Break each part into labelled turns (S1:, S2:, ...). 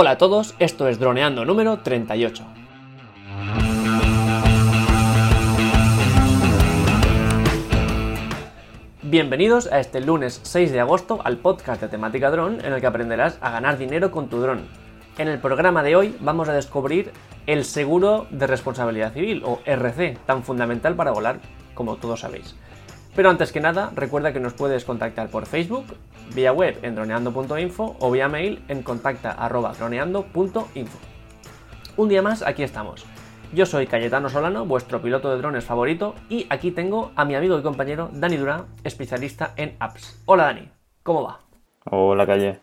S1: Hola a todos, esto es Droneando número 38. Bienvenidos a este lunes 6 de agosto al podcast de temática dron en el que aprenderás a ganar dinero con tu dron. En el programa de hoy vamos a descubrir el seguro de responsabilidad civil o RC, tan fundamental para volar como todos sabéis. Pero antes que nada, recuerda que nos puedes contactar por Facebook, vía web en droneando.info o vía mail en contacta.droneando.info. Un día más, aquí estamos. Yo soy Cayetano Solano, vuestro piloto de drones favorito, y aquí tengo a mi amigo y compañero Dani Durán, especialista en apps. Hola Dani, ¿cómo va?
S2: Hola Calle.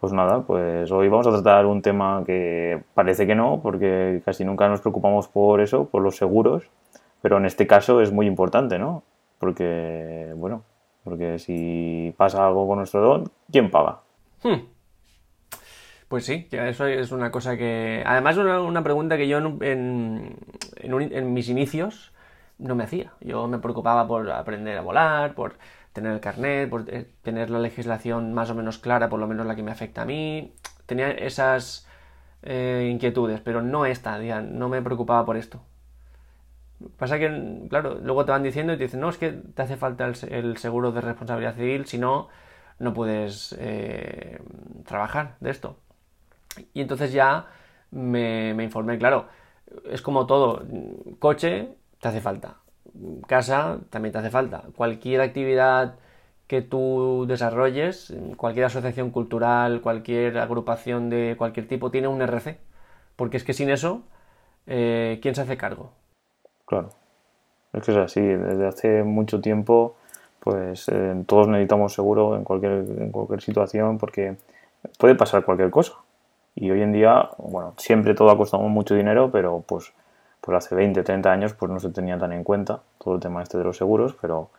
S2: Pues nada, pues hoy vamos a tratar un tema que parece que no, porque casi nunca nos preocupamos por eso, por los seguros, pero en este caso es muy importante, ¿no? Porque, bueno, porque si pasa algo con nuestro dron, ¿quién paga? Hmm.
S1: Pues sí, eso es una cosa que... Además, una, una pregunta que yo en, en, mis inicios no me hacía. Yo me preocupaba por aprender a volar, por tener el carnet, por eh, tener la legislación más o menos clara, por lo menos la que me afecta a mí. Tenía esas eh, inquietudes, pero no esta, no me preocupaba por esto. Pasa que, claro, luego te van diciendo y te dicen, no, es que te hace falta el, seguro de responsabilidad civil, si no, no puedes eh, trabajar de esto. Y entonces ya me, informé, claro, es como todo, coche te hace falta, casa también te hace falta, cualquier actividad que tú desarrolles, cualquier asociación cultural, cualquier agrupación de cualquier tipo tiene un RC, porque es que sin eso, eh, ¿quién se hace cargo?
S2: Claro. Es que es así. Desde hace mucho tiempo, pues eh, todos necesitamos seguro en cualquier, en cualquier situación porque puede pasar cualquier cosa. Y hoy en día, bueno, siempre todo ha costado mucho dinero, pero pues, pues hace 20, 30 años pues no se tenía tan en cuenta todo el tema este de los seguros, pero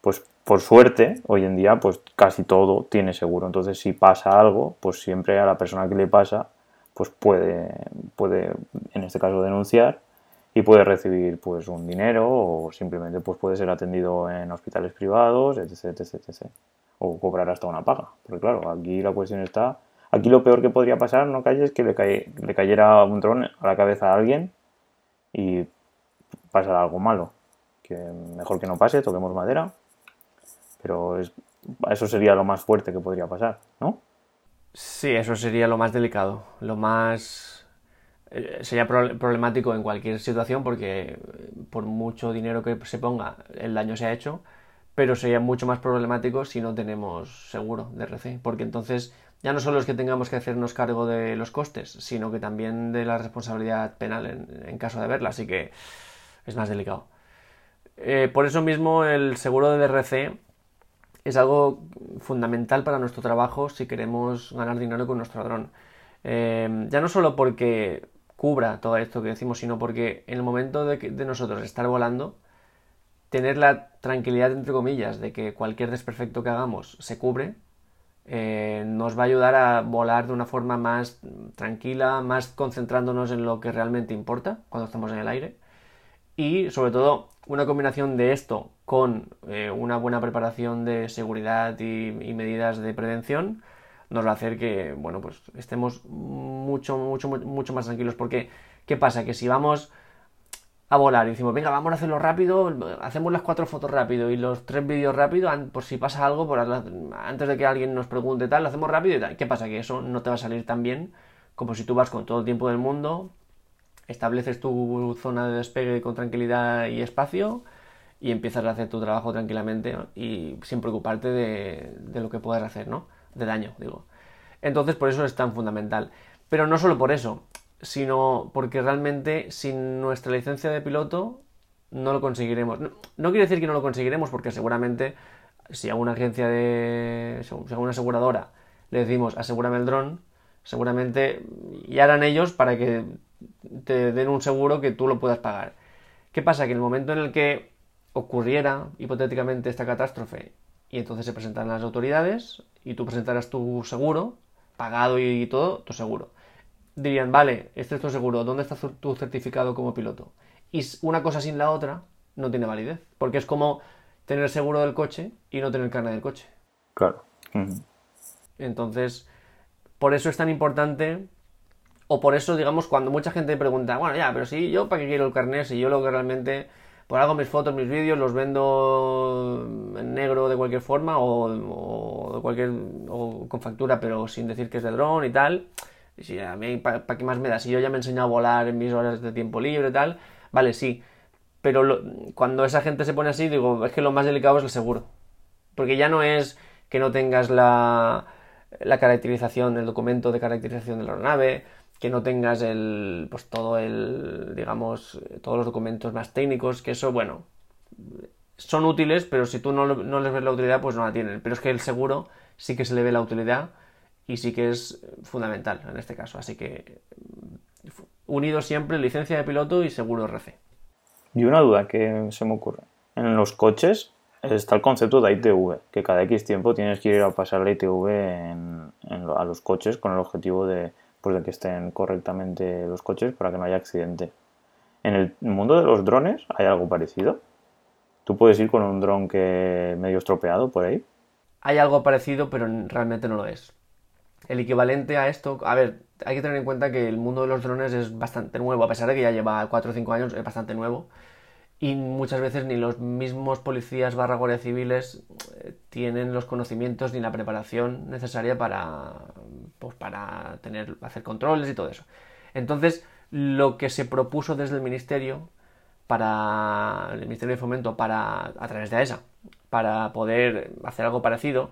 S2: pues por suerte hoy en día pues casi todo tiene seguro. Entonces si pasa algo, pues siempre a la persona que le pasa pues puede, puede en este caso denunciar y puede recibir pues un dinero o simplemente pues puede ser atendido en hospitales privados, etc, etc, etc. O cobrar hasta una paga. Porque claro, aquí la cuestión está... Aquí lo peor que podría pasar, no calles, es que le, le cayera un dron a la cabeza a alguien y pasara algo malo. Que mejor que no pase, toquemos madera. Pero es, eso sería lo más fuerte que podría pasar, ¿no?
S1: Sí, eso sería lo más delicado, lo más sería problemático en cualquier situación porque por mucho dinero que se ponga el daño se ha hecho, pero sería mucho más problemático si no tenemos seguro de RC, porque entonces ya no solo es que tengamos que hacernos cargo de los costes, sino que también de la responsabilidad penal en, caso de verla, así que es más delicado. Eh, por eso mismo el seguro de DRC es algo fundamental para nuestro trabajo si queremos ganar dinero con nuestro. Eh, ya no solo porque cubra todo esto que decimos, sino porque en el momento de, de nosotros estar volando, tener la tranquilidad, entre comillas, de que cualquier desperfecto que hagamos se cubre, eh, nos va a ayudar a volar de una forma más tranquila, más concentrándonos en lo que realmente importa cuando estamos en el aire. Y sobre todo, una combinación de esto con eh, una buena preparación de seguridad y medidas de prevención, nos va a hacer que, bueno, pues estemos mucho, mucho, mucho más tranquilos. Porque, ¿qué pasa? Que si vamos a volar y decimos, venga, vamos a hacerlo rápido, hacemos las cuatro fotos rápido y los tres vídeos rápido, por si pasa algo, por antes de que alguien nos pregunte tal, lo hacemos rápido y tal. ¿Qué pasa? Que eso no te va a salir tan bien como si tú vas con todo el tiempo del mundo, estableces tu zona de despegue con tranquilidad y espacio y empiezas a hacer tu trabajo tranquilamente y sin preocuparte de, de lo que puedas hacer, ¿no? De daño, digo. Entonces, por eso es tan fundamental. Pero no solo por eso, sino porque realmente sin nuestra licencia de piloto no lo conseguiremos. No, quiere decir que no lo conseguiremos, porque seguramente si a una agencia de. si a una aseguradora le decimos asegúrame el dron, seguramente ya harán ellos para que te den un seguro que tú lo puedas pagar. ¿Qué pasa? Que en el momento en el que ocurriera hipotéticamente esta catástrofe y entonces se presentan las autoridades y tú presentarás tu seguro, pagado y todo, tu seguro. Dirían, vale, este es tu seguro, ¿dónde está tu certificado como piloto? Y una cosa sin la otra no tiene validez, porque es como tener seguro del coche y no tener carne del coche.
S2: Claro.
S1: Entonces, por eso es tan importante O por eso, digamos, cuando mucha gente pregunta, bueno, ya, pero sí, yo para qué quiero el carnet, si yo lo que realmente, pues hago mis fotos, mis vídeos, los vendo en negro de cualquier forma o, de cualquier, o con factura, pero sin decir que es de dron y tal. Y si a mí, ¿para qué más me da? Si yo ya me he enseñado a volar en mis horas de tiempo libre y tal, vale, sí. Pero cuando esa gente se pone así, digo, es que lo más delicado es el seguro. Porque ya no es que no tengas la, la caracterización, el documento de caracterización de la aeronave, que no tengas el, pues todo el, digamos, todos los documentos más técnicos, que eso, bueno, son útiles, pero si tú no, no, les ves la utilidad, pues no la tienen. Pero es que el seguro sí que se le ve la utilidad y sí que es fundamental en este caso. Así que unido siempre licencia de piloto y seguro RC.
S2: Y una duda que se me ocurre. En los coches está el concepto de ITV, que cada X tiempo tienes que ir a pasar la ITV a los coches con el objetivo de pues de que estén correctamente los coches para que no haya accidente. En el mundo de los drones hay algo parecido. ¿Tú puedes ir con un dron que medio estropeado por ahí?
S1: Hay algo parecido, pero realmente no lo es. El equivalente a esto, a ver, hay que tener en cuenta que el mundo de los drones es bastante nuevo, a pesar de que ya lleva 4 o 5 años, es bastante nuevo y muchas veces ni los mismos policías barra guardia civiles eh, tienen los conocimientos ni la preparación necesaria para, pues, para tener, hacer controles y todo eso. Entonces, lo que se propuso desde el ministerio para el Ministerio de Fomento para a través de AESA para poder hacer algo parecido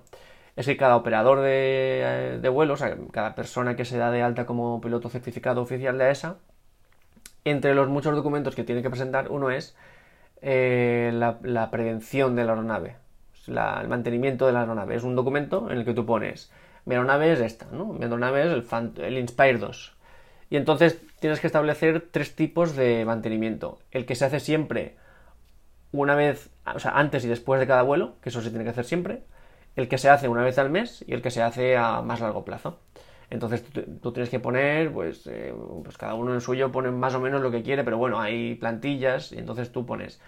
S1: es que cada operador de, de vuelo, o sea, cada persona que se da de alta como piloto certificado oficial de AESA, entre los muchos documentos que tiene que presentar, uno es eh, la, prevención de la aeronave, el mantenimiento de la aeronave. Es un documento en el que tú pones, mi aeronave es esta, ¿no? Mi aeronave es el, Inspire 2. Y entonces tienes que establecer tres tipos de mantenimiento. El que se hace siempre una vez, antes y después de cada vuelo, que eso se tiene que hacer siempre. El que se hace una vez al mes y el que se hace a más largo plazo. Entonces tú, tienes que poner, pues, eh, pues cada uno en suyo pone más o menos lo que quiere, pero bueno, hay plantillas y entonces tú pones,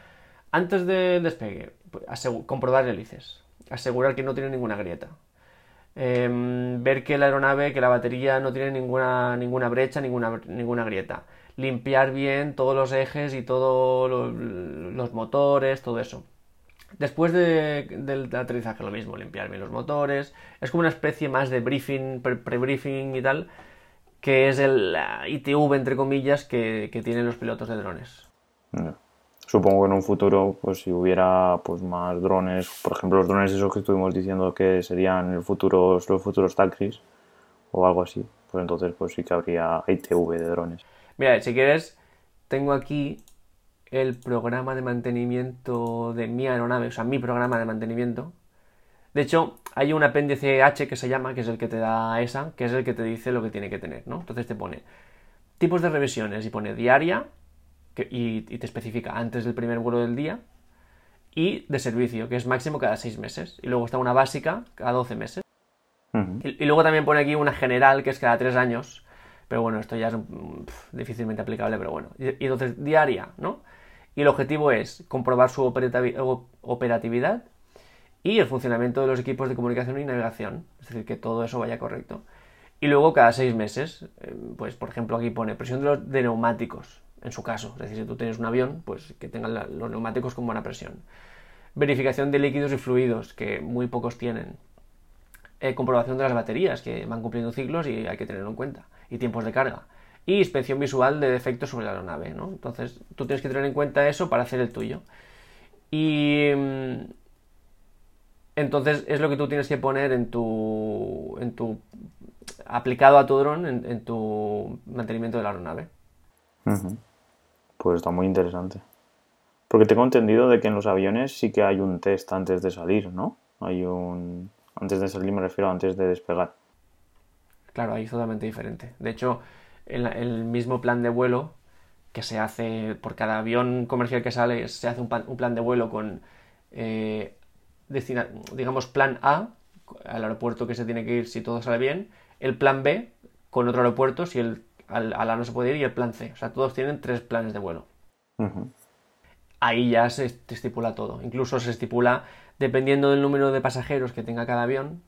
S1: antes del despegue, pues, comprobar hélices, asegurar que no tiene ninguna grieta, em, ver que la aeronave, que la batería no tiene ninguna, ninguna brecha, ninguna, ninguna grieta, limpiar bien todos los ejes y todos los motores, todo eso. Después del aterrizaje lo mismo, limpiar bien los motores. Es como una especie más de briefing, pre-briefing y tal, que es el ITV, entre comillas, que, tienen los pilotos de drones.
S2: Supongo que en un futuro, pues si hubiera pues más drones, por ejemplo los drones esos que estuvimos diciendo que serían el futuro, los futuros taxis o algo así, pues entonces pues sí que habría ITV de drones.
S1: Mira, si quieres, tengo aquí el programa de mantenimiento de mi aeronave, o sea, mi programa de mantenimiento. De hecho, hay un apéndice H que se llama, que es el que te da esa, que es el que te dice lo que tiene que tener, ¿no? Entonces te pone tipos de revisiones y pone diaria y, te especifica antes del primer vuelo del día y de servicio, que es máximo cada seis meses. Y luego está una básica cada 12 meses. y, luego también pone aquí una general, que es cada tres años. Pero bueno, esto ya es difícilmente aplicable, pero bueno. y entonces, diaria, ¿no? Y el objetivo es comprobar su operatividad y el funcionamiento de los equipos de comunicación y navegación, es decir, que todo eso vaya correcto. Y luego cada seis meses, eh, pues por ejemplo aquí pone presión de los neumáticos, en su caso, es decir, si tú tienes un avión, pues que tengan los neumáticos con buena presión. Verificación de líquidos y fluidos, que muy pocos tienen. Eh, comprobación de las baterías, que van cumpliendo ciclos y hay que tenerlo en cuenta. Y tiempos de carga y inspección visual de defectos sobre la aeronave, ¿no? Entonces, tú tienes que tener en cuenta eso para hacer el tuyo. Y mm, entonces es lo que tú tienes que poner en tu, en tu aplicado a tu dron en, tu mantenimiento de la aeronave.
S2: Pues está muy interesante. Porque tengo entendido de que en los aviones sí que hay un test antes de salir, ¿no? Hay un... Antes de salir me refiero antes de despegar.
S1: Claro, ahí es totalmente diferente. De hecho, el, mismo plan de vuelo que se hace por cada avión comercial que sale, se hace un, plan de vuelo con, eh, digamos, plan A, al aeropuerto que se tiene que ir si todo sale bien, el plan B con otro aeropuerto si el, al, A no se puede ir y el plan C. O sea, todos tienen tres planes de vuelo. Ahí ya se estipula todo. Incluso se estipula, dependiendo del número de pasajeros que tenga cada avión,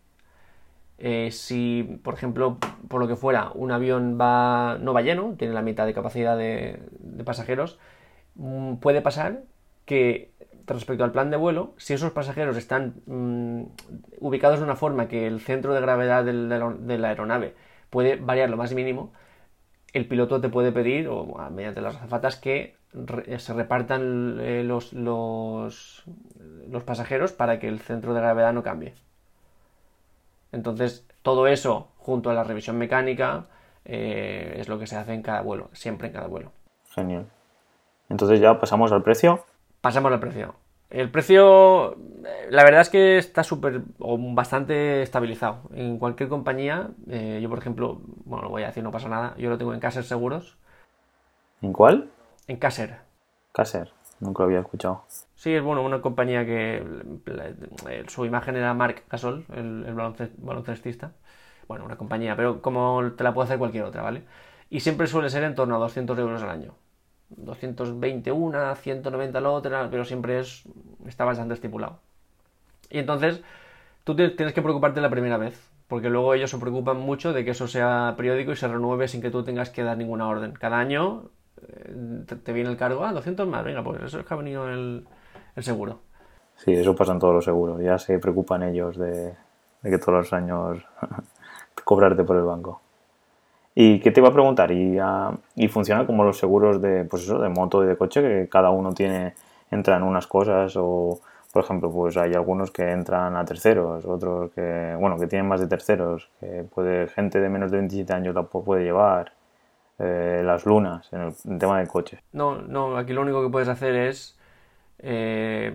S1: Eh, si, por ejemplo, por lo que fuera, un avión va, no va lleno, tiene la mitad de capacidad de, pasajeros, mm, puede pasar que respecto al plan de vuelo, si esos pasajeros están mm, ubicados de una forma que el centro de gravedad de la aeronave puede variar lo más mínimo, el piloto te puede pedir, o mediante las azafatas, que se repartan eh, los, los, pasajeros para que el centro de gravedad no cambie. Entonces, todo eso, junto a la revisión mecánica, eh, es lo que se hace en cada vuelo, siempre en cada vuelo.
S2: Genial. Entonces ya pasamos al precio.
S1: Pasamos al precio. El precio, la verdad es que está súper o bastante estabilizado. En cualquier compañía, eh, yo por ejemplo, bueno, lo voy a decir, no pasa nada, yo lo tengo en Caser Seguros.
S2: ¿En cuál?
S1: En Caser.
S2: Caser, nunca lo había escuchado.
S1: Sí, es bueno, una compañía que su imagen era Marc Gasol, el, el baloncestista. Bueno, una compañía, pero como te la puede hacer cualquier otra, ¿vale? Y siempre suele ser en torno a 200 euros al año. 220 una, 190 la otra, pero siempre es, está bastante estipulado. Y entonces tú tienes que preocuparte la primera vez, porque luego ellos se preocupan mucho de que eso sea periódico y se renueve sin que tú tengas que dar ninguna orden. Cada año eh, te, viene el cargo, ah, 200 más, venga, pues eso es que ha venido el, seguro.
S2: Sí, eso pasa en todos los seguros, ya se preocupan ellos de, que todos los años cobrarte por el banco. ¿Y qué te iba a preguntar? ¿Y, ah, ¿Y, funciona como los seguros de, pues eso, de moto y de coche, que cada uno tiene, entra en unas cosas o, por ejemplo, pues hay algunos que entran a terceros, otros que, bueno, que tienen más de terceros, que puede, gente de menos de 27 años la puede llevar, eh, las lunas, en el, tema de coche.
S1: No, no, aquí lo único que puedes hacer es, eh,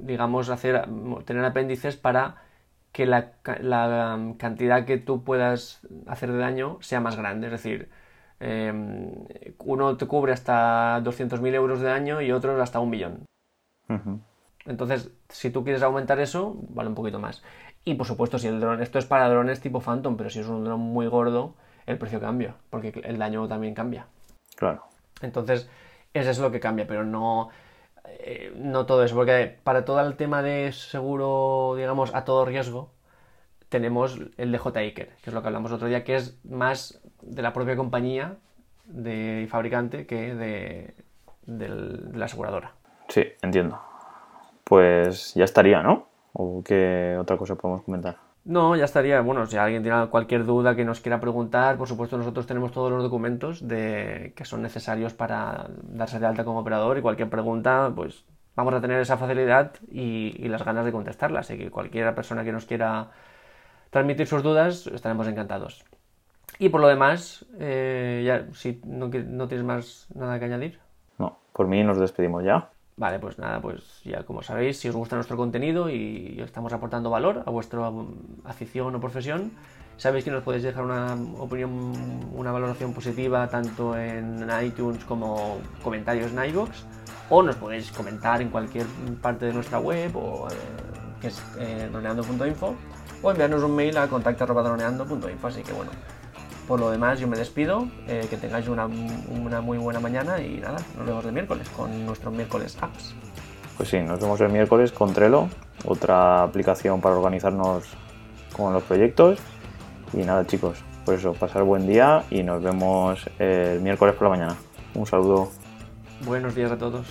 S1: digamos, hacer, tener apéndices para que la, um, cantidad que tú puedas hacer de daño sea más grande. Es decir, em, uno te cubre hasta 200.000 euros de daño y otro hasta un millón. Entonces, si tú quieres aumentar eso, vale un poquito más. Y por supuesto, si el dron, esto es para drones tipo Phantom, pero si es un dron muy gordo, el precio cambia, porque el daño también cambia.
S2: Claro.
S1: Entonces, eso es lo que cambia, pero no eh, no todo eso, porque para todo el tema de seguro, digamos, a todo riesgo, tenemos el DJ Iker, que es lo que hablamos otro día, que es más de la propia compañía de fabricante que de, de la aseguradora.
S2: Sí, entiendo. Pues ya estaría, ¿no? ¿O qué otra cosa podemos comentar?
S1: No, ya estaría. Bueno, si alguien tiene cualquier duda que nos quiera preguntar, por supuesto nosotros tenemos todos los documentos de, que son necesarios para darse de alta como operador y cualquier pregunta, pues vamos a tener esa facilidad y, las ganas de contestarla. Así que cualquier persona que nos quiera transmitir sus dudas, estaremos encantados. Y por lo demás, eh, ya, si no, no tienes más nada que añadir.
S2: No, por mí nos despedimos ya.
S1: Vale, pues nada, pues ya como sabéis, si os gusta nuestro contenido y estamos aportando valor a vuestra afición o profesión, sabéis que nos podéis dejar una opinión, una valoración positiva tanto en iTunes como comentarios en iVoox, o nos podéis comentar en cualquier parte de nuestra web, o, eh, que es eh, droneando.info, o enviarnos un mail a contacto.droneando.info. Así que bueno, por lo demás, yo me despido. Eh, que tengáis una, muy buena mañana y nada, nos vemos el miércoles con nuestro miércoles apps.
S2: Pues sí, nos vemos el miércoles con Trello, otra aplicación para organizarnos con los proyectos. Y nada, chicos, por eso, pasar buen día y nos vemos el miércoles por la mañana. Un saludo.
S1: Buenos días a todos.